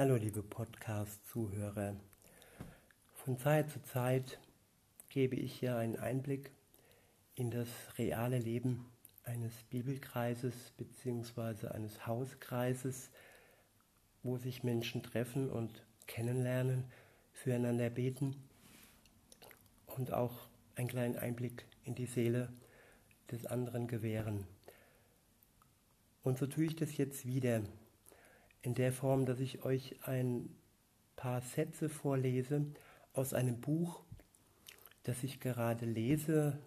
Hallo liebe Podcast-Zuhörer. Von Zeit zu Zeit gebe ich hier einen Einblick in das reale Leben eines Bibelkreises bzw. eines Hauskreises, wo sich Menschen treffen und kennenlernen, füreinander beten und auch einen kleinen Einblick in die Seele des anderen gewähren. Und so tue ich das jetzt wieder in der Form, dass ich euch ein paar Sätze vorlese aus einem Buch, das ich gerade lese,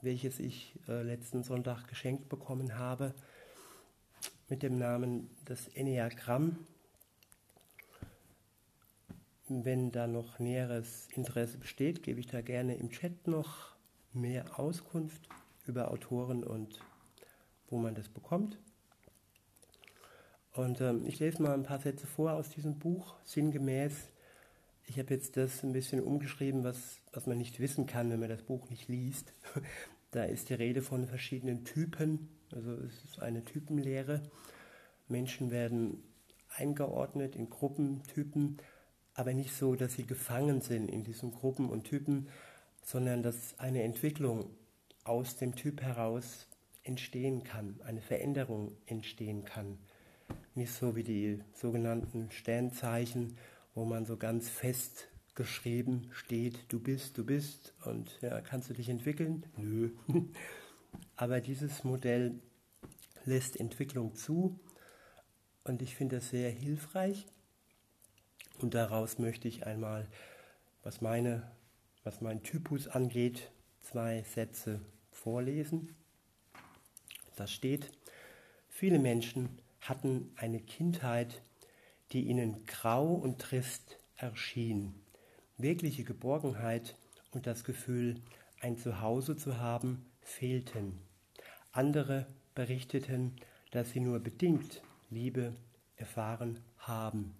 welches ich äh, letzten Sonntag geschenkt bekommen habe, mit dem Namen Das Enneagramm. Wenn da noch näheres Interesse besteht, gebe ich da gerne im Chat noch mehr Auskunft über Autoren und wo man das bekommt. Und ähm, ich lese mal ein paar Sätze vor aus diesem Buch, sinngemäß. Ich habe jetzt das ein bisschen umgeschrieben, was, was man nicht wissen kann, wenn man das Buch nicht liest. da ist die Rede von verschiedenen Typen, also es ist eine Typenlehre. Menschen werden eingeordnet in Gruppentypen, aber nicht so, dass sie gefangen sind in diesen Gruppen und Typen, sondern dass eine Entwicklung aus dem Typ heraus entstehen kann, eine Veränderung entstehen kann nicht so wie die sogenannten Sternzeichen, wo man so ganz fest geschrieben steht, du bist, du bist und ja, kannst du dich entwickeln? Nö. Aber dieses Modell lässt Entwicklung zu und ich finde das sehr hilfreich und daraus möchte ich einmal, was meine, was mein Typus angeht, zwei Sätze vorlesen. Da steht, viele Menschen hatten eine Kindheit, die ihnen grau und trist erschien. Wirkliche Geborgenheit und das Gefühl, ein Zuhause zu haben, fehlten. Andere berichteten, dass sie nur bedingt Liebe erfahren haben.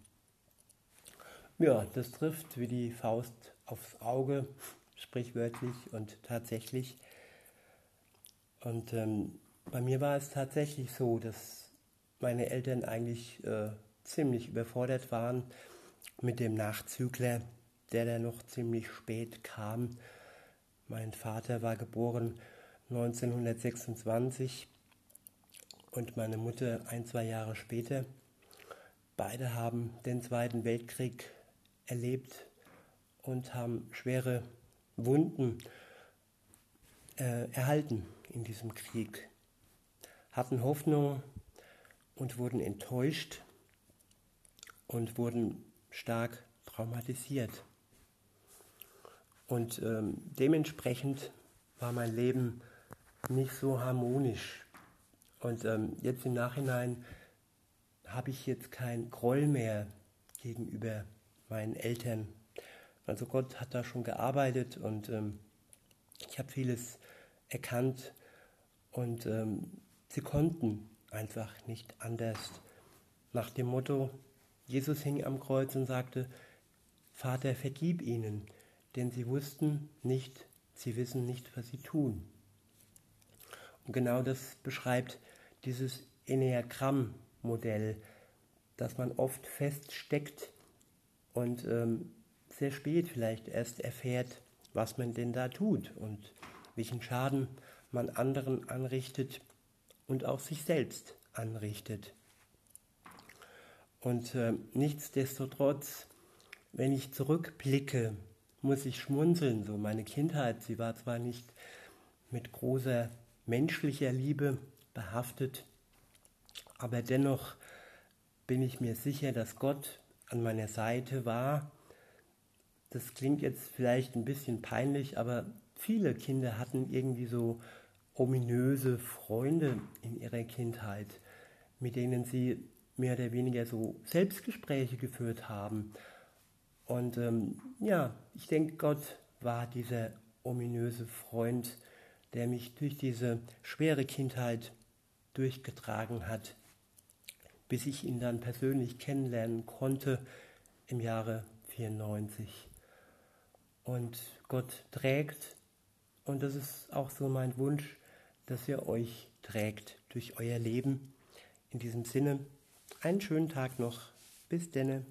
Ja, das trifft wie die Faust aufs Auge, sprichwörtlich und tatsächlich. Und ähm, bei mir war es tatsächlich so, dass meine Eltern eigentlich äh, ziemlich überfordert waren mit dem Nachzügler, der dann noch ziemlich spät kam. Mein Vater war geboren 1926 und meine Mutter ein, zwei Jahre später. Beide haben den Zweiten Weltkrieg erlebt und haben schwere Wunden äh, erhalten in diesem Krieg, hatten Hoffnung, und wurden enttäuscht und wurden stark traumatisiert. Und ähm, dementsprechend war mein Leben nicht so harmonisch. Und ähm, jetzt im Nachhinein habe ich jetzt kein Groll mehr gegenüber meinen Eltern. Also Gott hat da schon gearbeitet und ähm, ich habe vieles erkannt und ähm, sie konnten einfach nicht anders. Nach dem Motto, Jesus hing am Kreuz und sagte, Vater, vergib ihnen, denn sie wussten nicht, sie wissen nicht, was sie tun. Und genau das beschreibt dieses Enneagramm-Modell, dass man oft feststeckt und ähm, sehr spät vielleicht erst erfährt, was man denn da tut und welchen Schaden man anderen anrichtet, und auch sich selbst anrichtet. Und äh, nichtsdestotrotz, wenn ich zurückblicke, muss ich schmunzeln. So meine Kindheit, sie war zwar nicht mit großer menschlicher Liebe behaftet, aber dennoch bin ich mir sicher, dass Gott an meiner Seite war. Das klingt jetzt vielleicht ein bisschen peinlich, aber viele Kinder hatten irgendwie so ominöse Freunde in ihrer Kindheit, mit denen sie mehr oder weniger so Selbstgespräche geführt haben. Und ähm, ja, ich denke, Gott war dieser ominöse Freund, der mich durch diese schwere Kindheit durchgetragen hat, bis ich ihn dann persönlich kennenlernen konnte im Jahre 94. Und Gott trägt, und das ist auch so mein Wunsch, dass ihr euch trägt durch euer Leben. In diesem Sinne, einen schönen Tag noch. Bis denne.